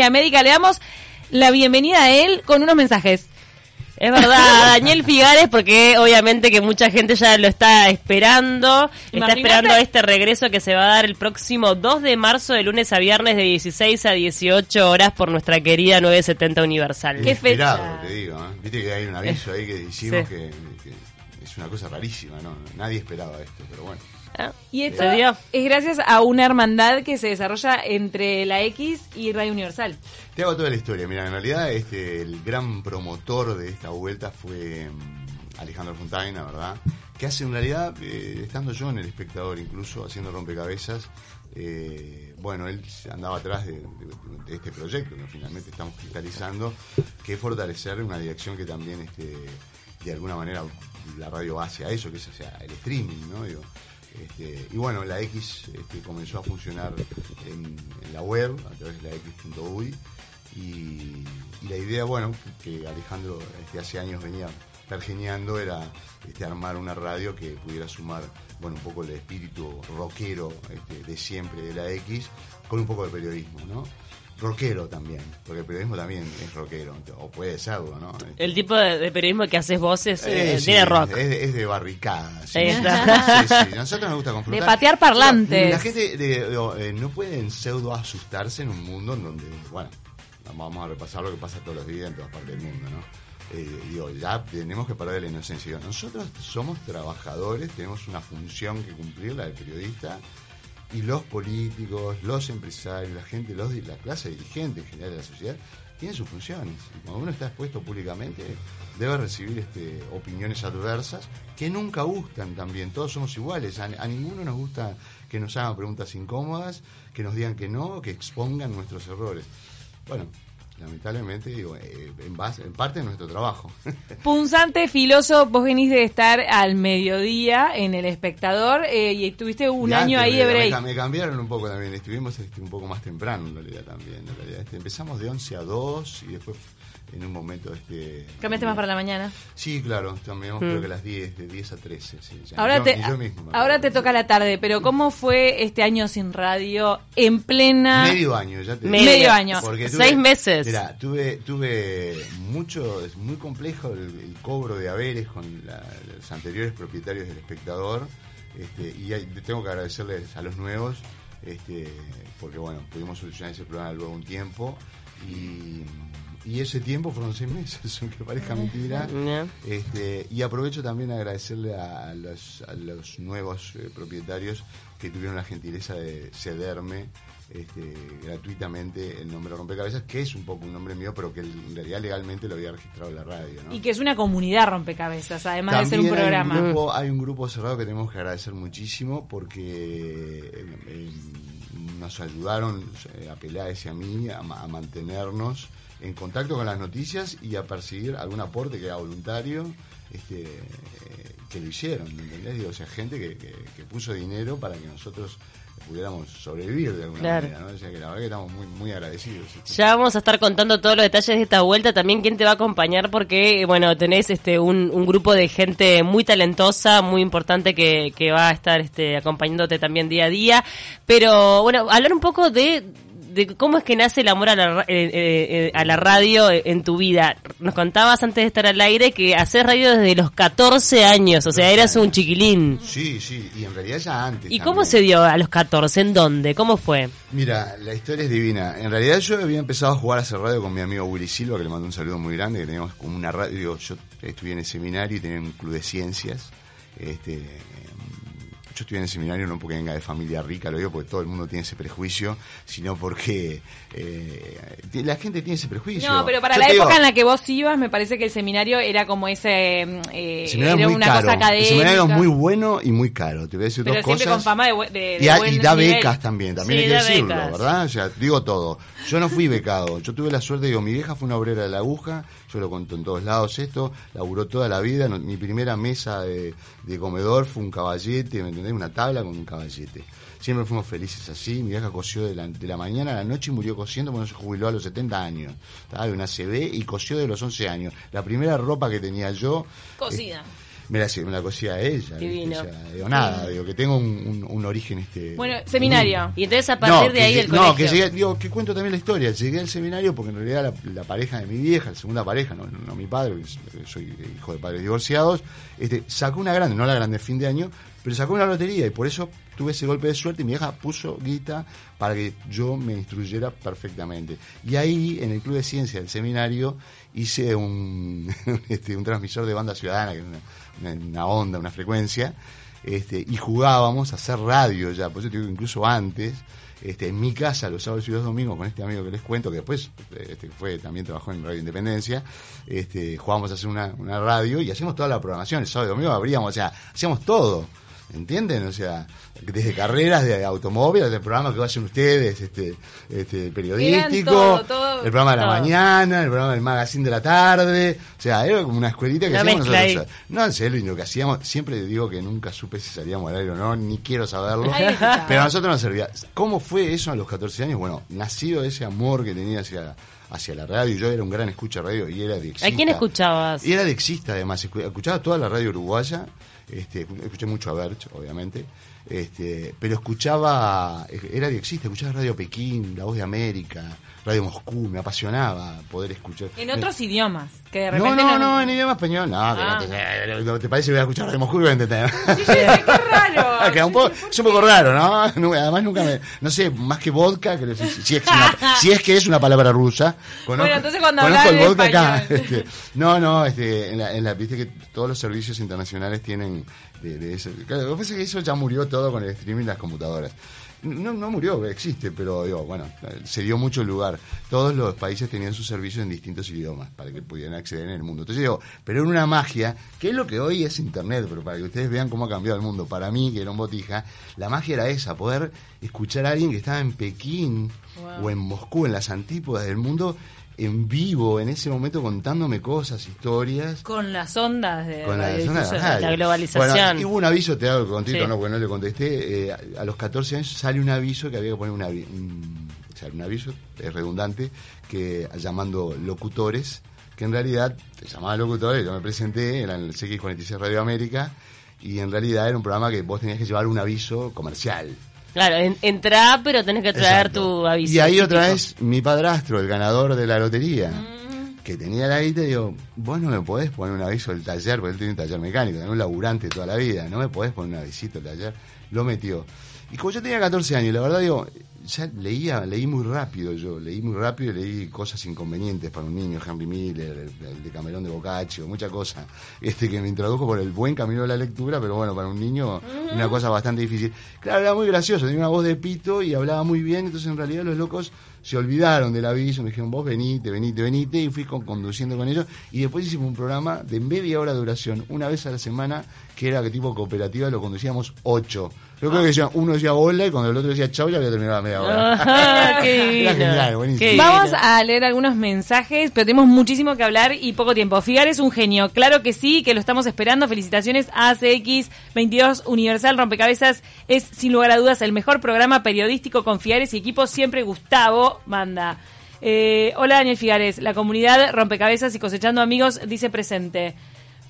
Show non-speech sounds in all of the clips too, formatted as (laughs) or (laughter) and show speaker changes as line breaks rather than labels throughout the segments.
América. Le damos la bienvenida a él con unos mensajes.
Es verdad, Daniel (laughs) Figares, porque obviamente que mucha gente ya lo está esperando, está esperando este regreso que se va a dar el próximo 2 de marzo, de lunes a viernes, de 16 a 18 horas por nuestra querida 970 Universal.
Qué fecha.
Te digo. ¿eh? Viste que hay un aviso ahí que hicimos
Sí.
que, que es una cosa rarísima, ¿no? Nadie esperaba esto, pero bueno.
Y esto es gracias a una hermandad que se desarrolla entre la X y Radio Universal.
Te hago toda la historia. Mira, en realidad este, el gran promotor de esta vuelta fue mm, Alejandro Fontaina, ¿verdad? Que hace en realidad, eh, estando yo en el espectador incluso, haciendo rompecabezas, eh, bueno, él andaba atrás de, de- de este proyecto que finalmente estamos cristalizando, que es fortalecer una dirección que también este, de alguna manera la radio hace a eso, que es hacia el streaming, ¿no? Digo, este, y bueno, la X este, comenzó a funcionar en, la web, a través de la X.uy, y, y la idea, bueno, que Alejandro este, hace años venía pergeñando era este, armar una radio que pudiera sumar, bueno, un poco el espíritu rockero este, de siempre de la X, con un poco de periodismo, ¿no? Rockero también, porque el periodismo también es rockero, o puede serlo, ¿no? Este,
El tipo de, de periodismo que haces vos es
eh,
eh,
sí,
de rock.
Es de, es de barricada. sí. Sí, sí, nosotros nos gusta confrontar.
De patear parlantes.
La gente de- de- eh, no puede en pseudo asustarse en un mundo en donde, bueno, vamos a repasar lo que pasa todos los días en todas partes del mundo, ¿no? Eh, digo, ya tenemos que perder la inocencia. Digo, nosotros somos trabajadores, tenemos una función que cumplir, la del periodista, y los políticos, los empresarios, la gente, los, la clase dirigente en general de la sociedad, tienen sus funciones. Y cuando uno está expuesto públicamente, debe recibir este, opiniones adversas que nunca gustan también. Todos somos iguales. A, a ninguno nos gusta que nos hagan preguntas incómodas, que nos digan que no, que expongan nuestros errores. Bueno, lamentablemente, digo, eh, en, base, en parte de nuestro trabajo. (laughs)
Punzante, filoso, vos venís de estar al mediodía en El Espectador eh, y tuviste un
Y
año ahí de break.
Me, me cambiaron un poco también, estuvimos este, un poco más temprano en realidad también. En realidad. Este, empezamos de 11 a 2 y después en un momento... Este,
Cambiaste más para la mañana.
Sí, claro, también creo que a las 10, de 10 a 13. Sí, ya.
Ahora
Yo-
te,
y yo mismo
ahora te toca la tarde, pero ¿cómo fue este año sin radio en plena...
Medio año, ya te
Medio.
Medio año.
Porque
Seis meses.
Mira, tuve, tuve mucho, es muy complejo el, el cobro de haberes con la- los anteriores propietarios del espectador. Este, y hay- tengo que agradecerles a los nuevos, este, porque bueno, pudimos solucionar ese problema luego un tiempo. Y, y ese tiempo fueron seis meses, aunque parezca mentira.
Ya.
Este, y aprovecho también a agradecerle a, los, a los nuevos eh, propietarios que tuvieron la gentileza de cederme este, gratuitamente el nombre Rompecabezas, que es un poco un nombre mío, pero que en realidad legalmente lo había registrado en la radio. ¿no?
Y que es una comunidad rompecabezas, además de ser un programa.
Hay un, grupo, hay un grupo cerrado que tenemos que agradecer muchísimo porque eh, eh, nos ayudaron eh, a Peláez y a mí a mantenernos en contacto con las noticias y a perseguir algún aporte que era voluntario este, eh, que lo hicieron, ¿me ¿entendés? Digo, o sea, gente que, que- que puso dinero para que nosotros pudiéramos sobrevivir de alguna
Claro.
manera, ¿no? O sea, que la verdad que estamos muy, muy agradecidos.
Ya vamos a estar contando todos los detalles de esta vuelta, también quién te va a acompañar, porque bueno, tenés este un, un grupo de gente muy talentosa, muy importante que, que va a estar este acompañándote también día a día. Pero bueno, hablar un poco de, de cómo es que nace el amor a la, eh, eh, eh, a la radio en tu vida. Nos contabas antes de estar al aire que haces radio desde los 14 años, o sea, eras un chiquilín.
Sí, sí, y en realidad ya antes.
¿Y
también.
cómo se dio a los 14? ¿En dónde? ¿Cómo fue?
Mira, la historia es divina. En realidad yo había empezado a jugar a hacer radio con mi amigo Willy Silva, que le mando un saludo muy grande, que teníamos como una radio, yo estudié en el seminario y tenía un club de ciencias. Este, yo estudié en el seminario no porque venga de familia rica, lo digo porque todo el mundo tiene ese prejuicio, sino porque eh, la gente tiene ese prejuicio.
No, pero para
Yo
la
digo,
época en la que vos ibas, me parece que el seminario era como ese. eh,
el seminario
era
es muy
una
caro.
cosa académica.
El seminario es muy bueno y muy caro. Te voy a decir
pero
dos
siempre
cosas.
con fama de, de, de
Y, a- y da
nivel.
becas también, también
Sí,
hay que decirlo,
becas.
¿verdad? O sea, digo todo. Yo no fui becado, yo tuve la suerte, digo, mi vieja fue una obrera de la aguja, yo lo conto en todos lados esto, laburó toda la vida, mi primera mesa de, de comedor fue un caballete, ¿me entendés? Una tabla con un caballete. Siempre fuimos felices así, mi vieja cosió de la, de la mañana a la noche y murió cosiendo no se jubiló a los 70 años. Estaba de una CB y cosió de los 11 años. La primera ropa que tenía yo...
Cocida.
me la, me la cosía ella.
Divino.
O sea, digo, nada, digo que tengo un, un, un origen este.
Bueno, seminario.
Y entonces a partir
No,
de ahí
que
el
llegué-
colegio.
No, que llegué, digo, que cuento también la historia. Llegué al seminario porque en realidad la, la pareja de mi vieja, la segunda pareja, no, no mi padre, soy hijo de padres divorciados, este, sacó una grande, no la grande de fin de año, pero sacó una lotería y por eso tuve ese golpe de suerte y mi vieja puso guita para que yo me instruyera perfectamente. Y ahí, en el Club de Ciencia del seminario, hice un, (laughs) este, un transmisor de banda ciudadana, que es una, onda, una frecuencia, este, y jugábamos a hacer radio ya, por eso te digo incluso antes, este, en mi casa los sábados y los domingos con este amigo que les cuento, que después este, fue también trabajó en Radio Independencia, este, jugábamos a hacer una, una radio y hacíamos toda la programación, el sábado y domingo abríamos, o sea, hacíamos todo. ¿Entienden? O sea, desde carreras de automóviles, del programa que hacen ustedes, este, este periodístico,
todo, todo.
el programa de la
Todo.
mañana, el programa del magazine de la tarde, o sea, era como una escuelita que
Una
hacíamos nosotros. No, en serio, y lo que hacíamos, siempre digo que nunca supe si salíamos al aire o no, ni quiero saberlo, pero a nosotros nos servía. ¿Cómo fue eso a los 14 años? Bueno, nacido ese amor que tenía hacia, hacia la radio, yo era un gran escucha de radio y era de
¿A quién escuchabas?
y era dexista además, escu- escuchaba toda la radio uruguaya, este, escuché mucho a Berch, obviamente, este, pero escuchaba, era dexista, escuchaba Radio Pekín, La Voz de América, Radio Moscú, me apasionaba poder escuchar.
En otros idiomas, que de
No,
repente
no, no, en idioma español, no, que
Ah.
no te, no te parece que voy a escuchar Radio Moscú y voy a entender.
Sí, qué raro. (laughs)
Queda un poco, es un poco raro, (laughs) ¿no? Además nunca me, no sé, más que vodka, que si, si es, una, (laughs) si es que es una palabra rusa. Conozco,
Bueno, entonces cuando
conozco el vodka acá. este, no, no, este, en la, en la, viste que todos los servicios internacionales tienen de, de eso. Claro, lo que pasa es que eso ya murió todo con el streaming y las computadoras. No, no murió, existe, pero digo, bueno, se dio mucho lugar. Todos los países tenían sus servicios en distintos idiomas para que pudieran acceder en el mundo. Entonces digo, pero era una magia, que es lo que hoy es Internet, pero para que ustedes vean cómo ha cambiado el mundo. Para mí, que era un botija, la magia era esa, poder escuchar a alguien que estaba en Pekín
Wow.
o en Moscú, en las antípodas del mundo, en vivo, en ese momento contándome cosas, historias.
Con las ondas de
Con la, de.
La globalización.
Bueno, y hubo un aviso, te hago contito,
Sí.
no, porque no le contesté. eh, a, los 14 años sale un aviso que había que poner un, avi- un- sale un aviso, es redundante, que llamando locutores, que en realidad te llamaba locutores, yo me presenté, era en el CX46 Radio América, y en realidad era un programa que vos tenías que llevar un aviso comercial.
Claro, en, entrá, pero tenés que traer
Exacto.
tu aviso.
Y ahí otra vez mi padrastro, el ganador de la lotería,
Mm.
que tenía la guita, digo, vos no me podés poner un aviso del taller, porque él tiene un taller mecánico, era un laburante toda la vida, no me podés poner un avisito del taller. Lo metió. Y como yo tenía 14 años, la verdad digo, ya leía, leí muy rápido yo, leí muy rápido y leí cosas inconvenientes para un niño, Henry Miller, el, el de Camerón de Boccaccio, mucha cosa, este que me introdujo por el buen camino de la lectura, pero bueno, para un niño una cosa bastante difícil. Claro, era muy gracioso, tenía una voz de pito y hablaba muy bien, entonces en realidad los locos se olvidaron del aviso, me dijeron, vos venite, venite, venite, y fui con- conduciendo con ellos, y después hicimos un programa de media hora de duración, una vez a la semana, que era que tipo cooperativa, lo conducíamos ocho. Yo creo que decía, uno decía hola y cuando el otro decía chau ya había terminado la media hora. (laughs)
Ah, qué divino.
Era genial, buenísimo.
Qué
Vamos a leer algunos mensajes, pero tenemos muchísimo que hablar y poco tiempo. Figar es un genio, claro que sí, que lo estamos esperando. Felicitaciones a ACX 22 Universal Rompecabezas. Es sin lugar a dudas el mejor programa periodístico con Figares y equipo. Siempre Gustavo manda. Eh, hola Daniel Figares, la comunidad Rompecabezas y Cosechando Amigos dice presente.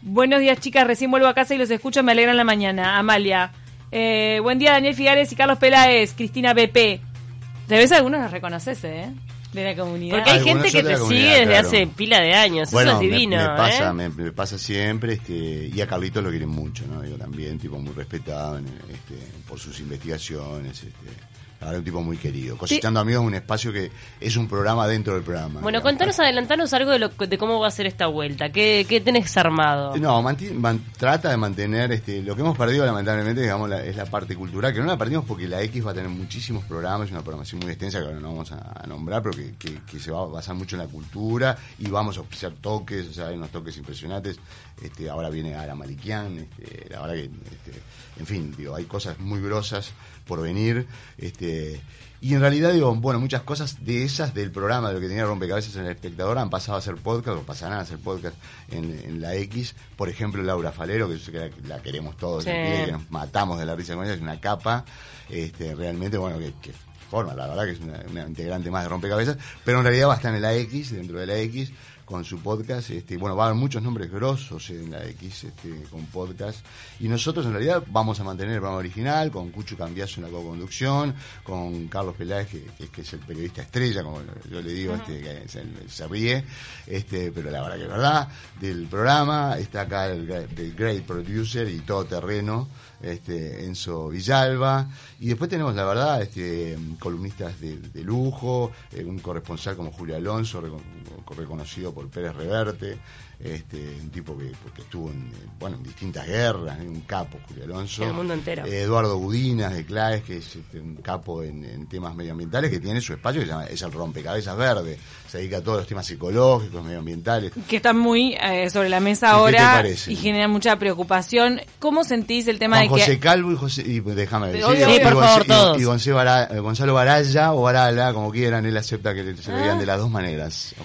Buenos días chicas, recién vuelvo a casa y los escucho, me alegran la mañana. Amalia. Eh, buen día Daniel Figares y Carlos Peláez, Cristina BP. De vez algunos los reconoces, ¿eh? De la comunidad.
Porque hay
Algunos
gente que te sigue desde
claro.
hace pila de años.
Bueno,
Eso es
me-
divino.
me, pasa,
¿eh?
me, me pasa siempre, este, y a Carlitos lo quieren mucho, ¿no? Digo, también, tipo muy respetado en, este, por sus investigaciones, este, ahora un tipo muy querido. Cosechando Amigos es un espacio que es un programa dentro del programa.
Bueno,
digamos.
contanos, adelantanos algo de, lo, de cómo va a ser esta vuelta. ¿Qué, qué tenés armado?
No, manti- man- trata de mantener este, lo que hemos perdido lamentablemente, digamos, la- es la parte cultural, que no la perdimos porque la X va a tener muchísimos programas, una programación muy extensa que ahora no vamos a, a nombrar, pero que, que- que se va a basar mucho en la cultura y vamos a ofrecer toques, o sea, hay unos toques impresionantes. Este, ahora viene Ara Malikian, este, la verdad que, este, en fin, digo, hay cosas muy grosas por venir. Este, y en realidad, digo, bueno, muchas cosas de esas del programa, de lo que tenía Rompecabezas en el espectador, han pasado a ser podcast o pasarán a ser podcast en, en la X. Por ejemplo, Laura Falero, que yo sé que la, la queremos todos,
Sí.
en pie, que nos matamos de la risa con ella, es una capa, este, realmente, bueno, que, que forma, la verdad que es una, una integrante más de Rompecabezas, pero en realidad va a estar en la X, dentro de la X, con su podcast. Este, bueno, va a haber muchos nombres grosos en la X este, con podcast. Y nosotros en realidad vamos a mantener el programa original con Cucho Cambiazo en la co-conducción, con Carlos Peláez, que, que, es el periodista estrella, como yo le digo, este, que se, se, ríe, este, pero la verdad que es verdad, del programa. Está acá el, el Great Producer y todo terreno este, Enzo Villalba, y después tenemos, la verdad, este, columnistas de, lujo, eh, un corresponsal como Julio Alonso, reconocido por Pérez Reverte, este, un tipo que, estuvo en, bueno, en distintas guerras, un capo, Julio Alonso.
El mundo entero.
Eh, Eduardo Budinas de Claes, que es este, un capo en, temas medioambientales, que tiene su espacio, que se llama, es el rompecabezas verde. Se dedica a todos los temas ecológicos, medioambientales.
Que están muy eh, sobre la mesa ahora y genera mucha preocupación. ¿Cómo sentís el tema de
José Calvo y José, y déjame
decir, sí, por favor, todos.
y, Gonzalo, Baralla o Barala, como quieran, él acepta que se ah. de las dos maneras.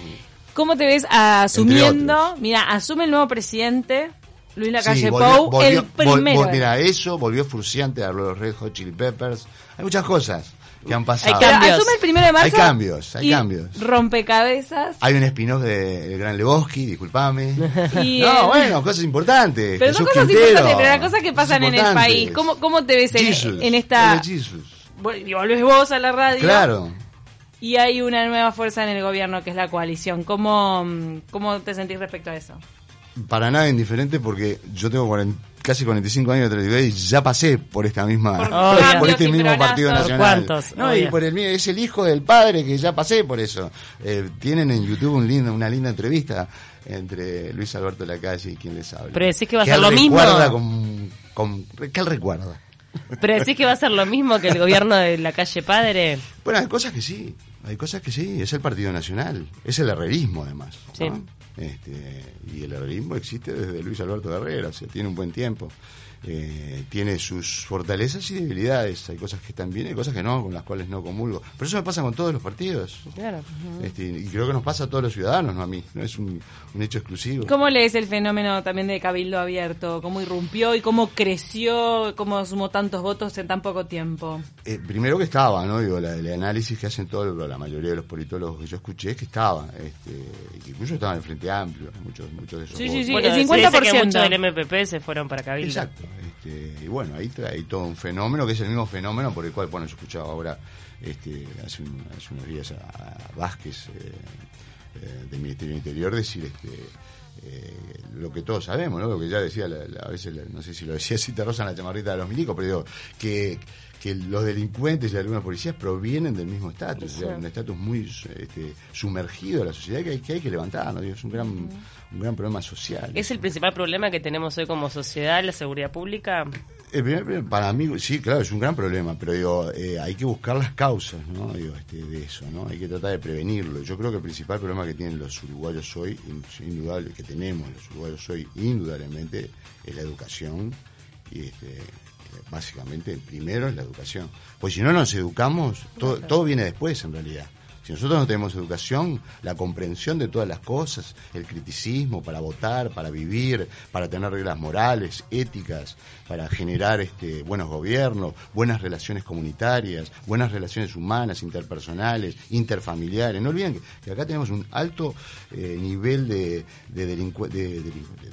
¿Cómo te ves asumiendo? Mira, asume el nuevo presidente, Luis Lacalle Pou, el primero.
mira, eso volvió frustrante a los Red Hot Chili Peppers. Hay muchas cosas que han pasado.
Hay cambios. Asume el primero de marzo.
Hay cambios, hay cambios.
Rompecabezas.
Hay un spin-off de El Gran Lebowski, disculpame. (laughs) no, bueno, cosas importantes.
Pero son cosas importantes, pero las cosas que pasan en el país. ¿Cómo, cómo te ves en, en, esta... Y volvés vos a la radio.
Claro
y hay una nueva fuerza en el gobierno que es la coalición. ¿Cómo, cómo te sentís respecto a eso?
Para nada indiferente porque yo tengo casi 45 años de trayectoria y ya pasé por esta misma por, (laughs) este mismo partido nacional.
¿Cuántos?
No, y por el mío es el hijo del padre que ya pasé por eso. Eh, tienen en YouTube un lindo, una linda entrevista entre Luis Alberto Lacalle y quien les habla.
Pero decís que va a ser lo mismo.
Con, con, ¿Qué él recuerda?
Pero decís que va a ser lo mismo que el gobierno de la calle Padre.
Bueno, hay cosas que sí. Hay cosas que sí, es el Partido Nacional, es el herrerismo además. Este, y el herrerismo existe desde Luis Alberto Herrera, o sea, tiene un buen tiempo. Eh, tiene sus fortalezas y debilidades. Hay cosas que están bien, hay cosas que no, con las cuales no comulgo. Pero eso me pasa con todos los partidos. Este, y creo que nos pasa a todos los ciudadanos, no a mí. No es un, hecho exclusivo.
¿Cómo lees el fenómeno también de Cabildo Abierto? ¿Cómo irrumpió y cómo creció, cómo sumó tantos votos en tan poco tiempo?
Eh, primero que estaba, ¿no? Digo, la, el análisis que hacen todos, la mayoría de los politólogos que yo escuché es que estaba. Este, incluso estaba en el Frente Amplio, muchos, muchos de esos
sí, Sí, sí, el 50%.
que muchos del MPP se fueron para Cabildo.
Exacto. Este, y bueno, ahí hay todo un fenómeno que es el mismo fenómeno por el cual, bueno, yo escuchaba ahora este, hace, unos días a, Vázquez eh, eh, del Ministerio del Interior decir este, eh, lo que todos sabemos, ¿no? lo que ya decía, a veces, no sé si lo decía si te rozan la chamarrita de los milicos, pero digo, que que los delincuentes y algunas policías provienen del mismo estatus, un estatus muy este, sumergido de la sociedad que hay que, hay que levantar, ¿no? es un gran, un gran problema social.
¿Es el principal problema que tenemos hoy como sociedad, la seguridad pública?
para mí, sí, claro, es un gran problema, pero digo, eh, hay que buscar las causas ¿no? digo, este, de eso, ¿no? hay que tratar de prevenirlo. Yo creo que el principal problema que tienen los uruguayos hoy, indudable, que tenemos los uruguayos hoy, indudablemente, es la educación y este, básicamente primero es la educación. Pues si no nos educamos, todo, todo viene después en realidad. Si nosotros no tenemos educación, la comprensión de todas las cosas, el criticismo para votar, para vivir, para tener reglas morales, éticas, para generar este, buenos gobiernos, buenas relaciones comunitarias, buenas relaciones humanas, interpersonales, interfamiliares. No olviden que, acá tenemos un alto eh, nivel de, de,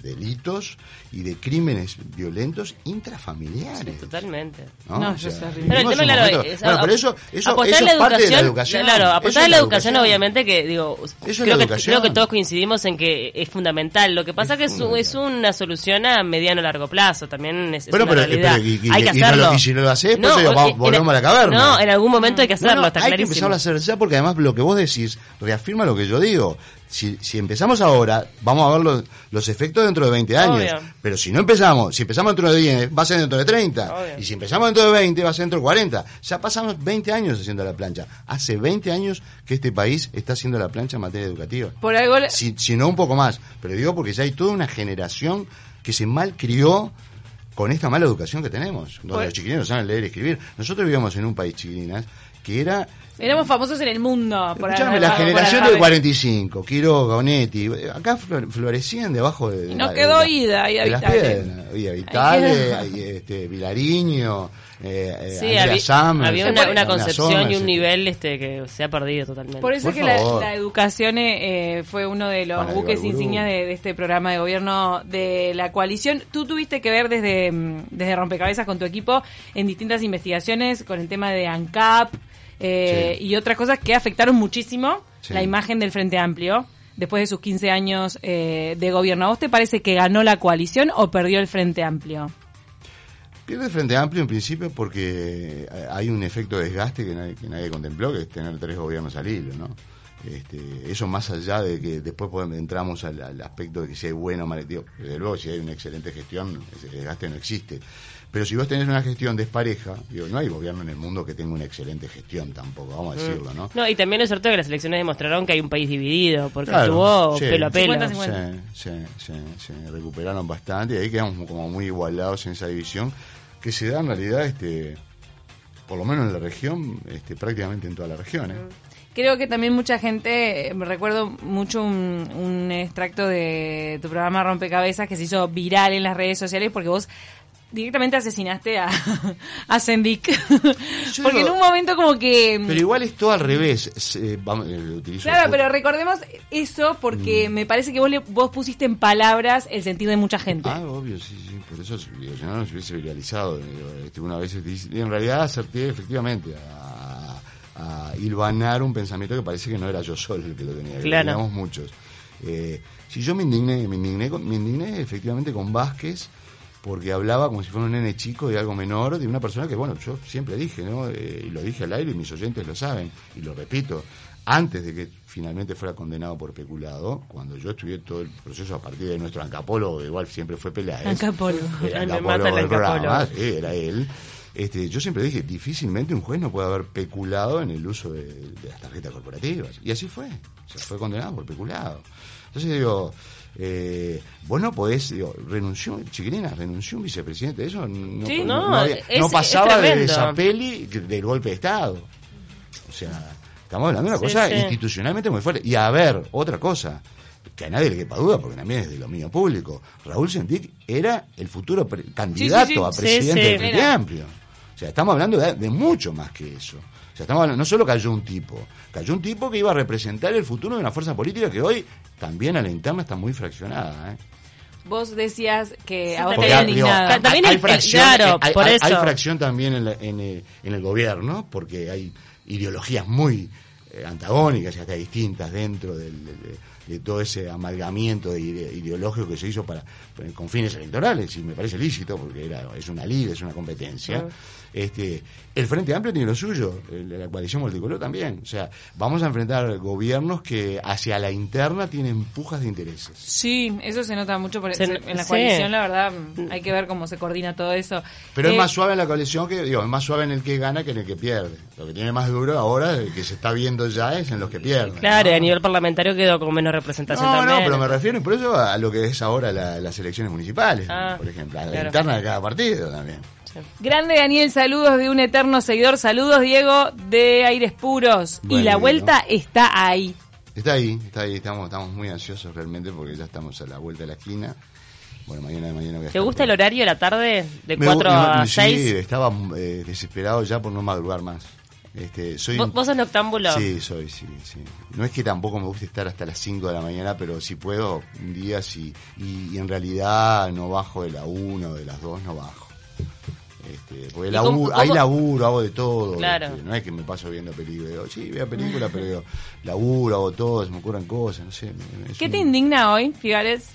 delitos y de crímenes violentos intrafamiliares.
totalmente.
No,
Pero el tema, es, bueno, eso, eso, eso es parte de la educación. Claro, apostar a la educación, obviamente, que digo, creo, que, creo que todos coincidimos en que es fundamental. Lo que pasa es que es, es una solución a mediano largo plazo. También es bueno, pero, hay que hacerlo.
y si no lo haces, pues volvemos a la caverna.
No, en algún momento hay que hacerlo, está
hay
clarísimo.
que empezar a hacer ya porque además lo que vos decís reafirma lo que yo digo. Si, si empezamos ahora, vamos a ver los, los efectos dentro de 20 años. Pero si no empezamos, si empezamos dentro de 10, va a ser dentro de 30. Y si empezamos dentro de 20, va a ser dentro de 40. Ya pasamos 20 años haciendo la plancha. Hace 20 años que este país está haciendo la plancha en materia educativa.
Por algo...
Si, si no un poco más. Pero digo porque ya hay toda una generación que se malcrió con esta mala educación que tenemos, donde pues- los chiquilinos no saben leer y escribir. Nosotros vivíamos en un país, chiquilinas, que era...
Éramos famosos en el mundo.
Por la generación del 45, Quiroga, Onetti, acá florecían debajo de...
no quedó ida,
y. Ida Vitale, este, Vilariño, eh, eh,
Sí,
Andrea
había,
Summers,
había
eh,
una, una
Dana
concepción
Summers,
y un
eh,
nivel este que se ha perdido totalmente.
Por eso
Por
es que la, educación eh, fue uno de los buques insignias de, de este programa de gobierno de la coalición. Tú tuviste que ver desde, mm, desde Rompecabezas con tu equipo en distintas investigaciones con el tema de ANCAP eh,
Sí.
y otras cosas que afectaron muchísimo
Sí.
la imagen del Frente Amplio después de sus 15 años eh, de gobierno. ¿A vos te parece que ganó la coalición o perdió el Frente Amplio?
Pierde el Frente Amplio en principio porque eh, hay un efecto de desgaste que nadie, que nadie contempló, que es tener tres gobiernos al hilo, ¿no? Este, eso más allá de que después podemos- entramos al, al aspecto de que si hay bueno o mal, digo, desde luego si hay una excelente gestión, ese desgaste no existe. Pero si vos tenés una gestión despareja, digo, no hay gobierno en el mundo que tenga una excelente gestión tampoco, vamos a decirlo, ¿no?
No, y también es cierto que las elecciones demostraron que hay un país dividido, porque
Claro,
estuvo
sí.
pelo a pelo.
50-50.
Se, se, se- se recuperaron bastante y ahí quedamos como muy igualados en esa división que se da en realidad, este, por lo menos en la región, este, prácticamente en toda la región. ¿eh?
Creo que también mucha gente, eh, me recuerdo mucho un, un extracto de tu programa Rompecabezas que se hizo viral en las redes sociales porque vos directamente asesinaste a, (laughs) a Sendik. (laughs) porque en un momento como que...
Pero igual es todo al revés. se- vamos, eh, utilizo
Claro, pero recordemos eso
Mm.
porque me parece que vos, le- vos pusiste en palabras el sentir de mucha gente.
Ah, obvio, sí, sí. Por eso digo, si no, no se hubiese viralizado. digo, este, una vez dice- y en realidad acerté efectivamente a, a hilvanar un pensamiento que parece que no era yo solo el que lo tenía, que
Claro.
teníamos muchos. Eh, si yo me indigné, me indigné, con- me indigné efectivamente con Vázquez porque hablaba como si fuera un nene chico de algo menor, de una persona que, bueno, yo siempre dije, ¿no? Eh, y lo dije al aire y mis oyentes lo saben, y lo repito, antes de que finalmente fuera condenado por peculado, cuando yo estudié todo el proceso a partir de nuestro ancapólogo, que igual siempre fue Peláez. El ancapólogo
mata el
del programa,
ancapólogo.
sí, era él. Este, yo siempre dije, difícilmente un juez no puede haber peculado en el uso de, de las tarjetas corporativas. Y así fue. Se fue condenado por peculado. Entonces digo, eh, vos no podés, digo, renunció, chiquilina, renunció un vicepresidente. Eso no,
Sí,
no,
no,
había-
es-
no
es
pasaba de esa peli del golpe de Estado. O sea, estamos hablando de una
Sí,
cosa
sí.
institucionalmente muy fuerte. Y a ver, otra cosa, que a nadie le quepa duda, porque también es de dominio público. Raúl Sendic era el futuro pre- candidato
sí.
a
Sí,
presidente
sí.
del Frente. Amplio. O sea, estamos hablando de, de mucho más que eso. O sea, estamos hablando, no solo cayó un tipo, cayó un tipo que iba a representar el futuro de una fuerza política que hoy también a la interna está muy fraccionada. ¿eh?
Vos decías que a vos te
Porque,
había
digo,
indignado.
Ta- también
hay, fracción,
claro,
hay,
por
hay-
eso.
hay fracción también en, la- en el, en el gobierno, porque hay ideologías muy eh, antagónicas y hasta distintas dentro del- de, de todo ese amalgamiento de ide- ideológico que se hizo para con fines electorales, y me parece lícito, porque era es una lid, es una competencia. Este, el Frente Amplio tiene lo suyo, el- la coalición multicolor también. O sea, vamos a enfrentar gobiernos que hacia la interna tienen pujas de intereses.
Sí, eso se nota mucho por,
Se-
en la
sí.
coalición, la verdad, hay que ver cómo se coordina todo eso.
Pero
Eh,
es más suave en la coalición que, digo, es más suave en el que gana que en el que pierde. Lo que tiene más duro ahora, el que se está viendo ya, es en los que pierden.
Claro, y
¿no?
a nivel parlamentario quedó con menos representación
No,
también.
no, pero me refiero por eso a lo que es ahora la- las elecciones municipales,
Ah,
por ejemplo, a la
claro.
interna de cada partido también.
Grande Daniel, saludos de un eterno seguidor. Saludos, Diego, de Aires Puros. y la vuelta está ahí.
Está ahí, está ahí, estamos, estamos muy ansiosos realmente porque ya estamos a la vuelta de la esquina. Bueno, mañana de mañana voy a
¿Te gusta el horario de la tarde? De
Me
4
gu- me-
a
sí,
6.
estaba eh, desesperado ya por no madrugar más. Este, soy
¿Vos, vos sos noctámbulo?
Sí, soy, sí, sí. No es que tampoco me guste estar hasta las 5 de la mañana, pero si puedo, un día sí. Y, y en realidad no bajo de la 1 de las 2, no bajo. Este, porque
¿Y
laburo,
cómo-
hay laburo, hago de todo.
Claro.
este, no es que me paso viendo películas. Digo, sí, veo películas, pero digo, laburo, hago todo, se me ocurren cosas, no sé. me-
¿Qué
un-
te indigna hoy, Figares?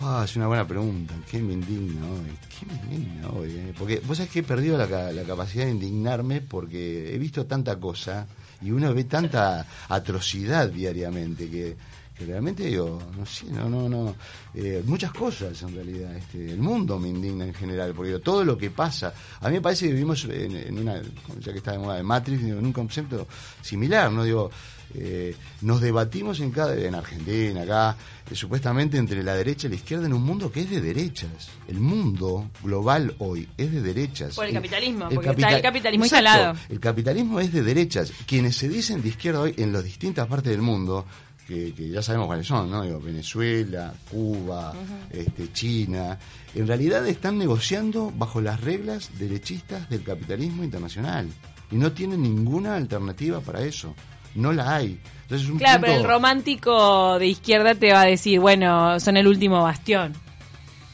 Ah, es una buena pregunta. ¿Qué me indigna hoy? ¿Qué me indigna hoy? eh? Porque vos sabés que he perdido la, la capacidad de indignarme porque he visto tanta cosa y uno ve tanta atrocidad diariamente que, que realmente digo, no sé, no, no, no. eh, muchas cosas en realidad. Este, el mundo me indigna en general porque digo, todo lo que pasa. A mí me parece que vivimos en, en una, ya que está de moda de Matrix, digo, en un concepto similar, ¿no? Digo, eh, nos debatimos en cada en Argentina acá eh, supuestamente entre la derecha y la izquierda en un mundo que es de derechas el mundo global hoy es de derechas
Por el capitalismo, porque está el capitalismo
Exacto,
instalado.
el capitalismo es de derechas quienes se dicen de izquierda hoy en las distintas partes del mundo que, que ya sabemos cuáles son, ¿no? Digo, Venezuela, Cuba, este, China, en realidad están negociando bajo las reglas derechistas del capitalismo internacional y no tienen ninguna alternativa para eso. No la hay. Entonces es un
Claro,
punto-
pero el romántico de izquierda te va a decir, bueno, son el último bastión.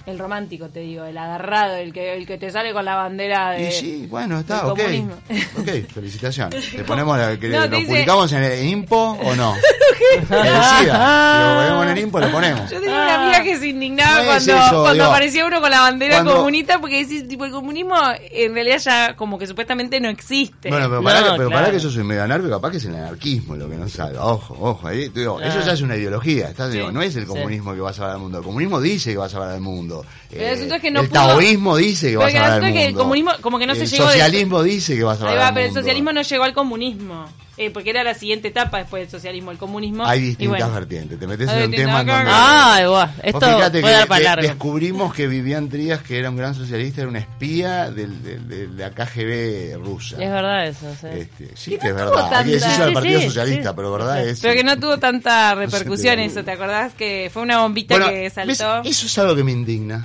El romántico, te digo, el agarrado, el que, el que te sale con la bandera de...
Y sí, bueno, está, ok.
comunismo.
Ok, felicitaciones. (laughs) ¿Le ponemos la, que
No,
lo
te dice-
publicamos en el IMPO o no? (laughs) Que decida. Si lo ponemos en el IMPO, lo ponemos.
Yo tenía una amiga que se indignaba
No es
cuando,
eso,
cuando
digo,
aparecía uno con la bandera
cuando-
comunista porque decís, tipo, el comunismo en realidad ya como que supuestamente no existe.
Bueno, pero para,
No,
que, pero
claro.
que yo soy medio anarco, capaz que es el anarquismo lo que no sabe. Ojo, ojo, ahí, te digo, eso ya es una ideología. ¿estás? Digo, no es el comunismo que va a salvar al mundo. El comunismo dice que va a salvar al mundo.
El asunto es que no
el
pudo-
taoísmo dice que va a
el
salvar al
asunto
mundo.
que el comunismo como que no se
el
llegó de-
socialismo dice que va a salvar
va,
al
pero el
mundo.
socialismo no llegó al comunismo. Eh, porque era la siguiente etapa después del socialismo, el comunismo.
Hay distintas
bueno.
vertientes. Te metes
Hay
en un tema donde...
Guau,
Vos
esto puede
que
dar para
de-
largo.
descubrimos que Vivian Trías, que era un gran socialista, era una espía del- del- de, la KGB rusa.
Es verdad eso, sí.
Este, sí,
Que
que es verdad. Hay que decirlo
tanta-
al
Sí,
Partido
sí,
Socialista,
sí.
pero verdad es.
Pero que no tuvo tanta (laughs) repercusión
No sé,
eso, ¿te acordás? Que fue una bombita
Bueno,
que
¿ves?
saltó.
Eso es algo que me indigna.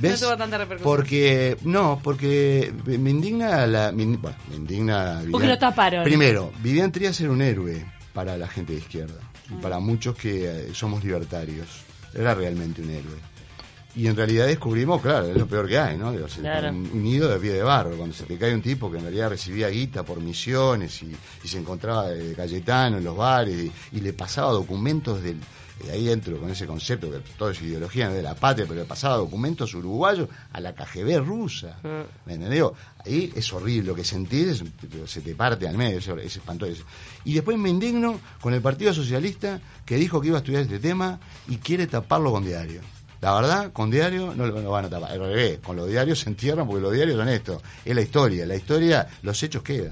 ¿Ves?
tuvo tanta repercusión.
Porque, no, porque me indigna la. Me, bueno, me indigna.
Porque
Vivian-
lo taparon.
Primero, Vivian Trías era un héroe para la gente de izquierda y
Mm.
para muchos que eh, somos libertarios. Era realmente un héroe. Y en realidad descubrimos, claro, es lo peor que hay, ¿no? Digo, se-
Claro.
Un, un nido de pie de barro, cuando se te cae un tipo que en realidad recibía guita por misiones y, y se encontraba de Cayetano en los bares y, y le pasaba documentos del. Eh, ahí entro con ese concepto que todo es ideología de la patria, pero le pasaba documentos uruguayos a la KGB rusa. ¿Me entendió? Ahí es horrible lo que sentís, es- se te parte al medio, es, es espantoso. Y después me indigno con el Partido Socialista que dijo que iba a estudiar este tema y quiere taparlo con diario. La verdad, con diario no lo, van a tapar. Al revés, con los diarios se entierran porque los diarios son esto. Es la historia. La historia, los hechos quedan.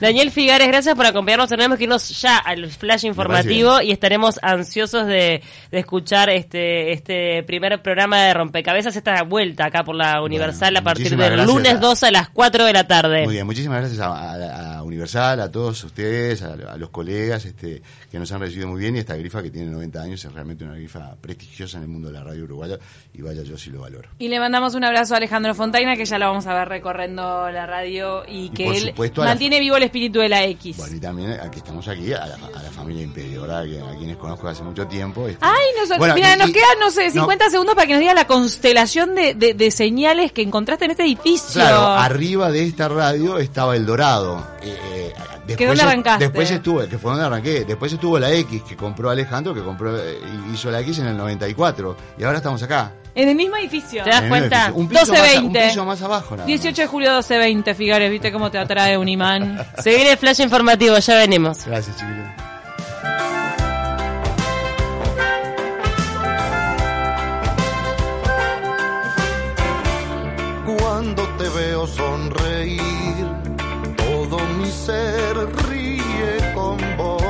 Daniel Figares, gracias por acompañarnos. Tenemos que irnos ya al flash informativo y estaremos ansiosos de, de escuchar este este primer programa de Rompecabezas, esta vuelta acá por la Universal a partir del lunes
a-
2 a las 4 de la tarde.
Muy bien, muchísimas gracias a Universal, a todos ustedes, a, a los colegas este, que nos han recibido muy bien y esta grifa que tiene 90 años es realmente una grifa prestigiosa en el mundo de la radio uruguaya y vaya yo si lo valoro.
Y le mandamos un abrazo a Alejandro Fontaina, que ya lo vamos a ver recorriendo la radio y que él
supuesto a la-
mantiene vivo el espíritu de la X.
Bueno, y también aquí estamos aquí, a la, a la familia Imperio, a quienes conozco hace mucho tiempo. este.
Ay, nos,
Bueno,
mira,
y-
nos quedan, no sé,
no,
50 segundos para que nos diga la constelación de, de- de señales que encontraste en este edificio.
Claro, arriba de esta radio estaba el Dorado. Eh, eh, Después, ¿Que
dónde arrancaste?
Después estuvo, que fue donde arranqué. Después estuvo la X que compró Alejandro, que compró eh, hizo la X en el 94. Y ahora estamos acá.
En el mismo edificio.
¿Te das cuenta?
Un piso, 12, más, un piso más abajo.
18 de julio 12.20, Figares. ¿Viste cómo te atrae un imán? (laughs)
Se viene el flash informativo, ya venimos.
Gracias, chiquillos. Cuando te veo sonreír mi ser ríe con vos.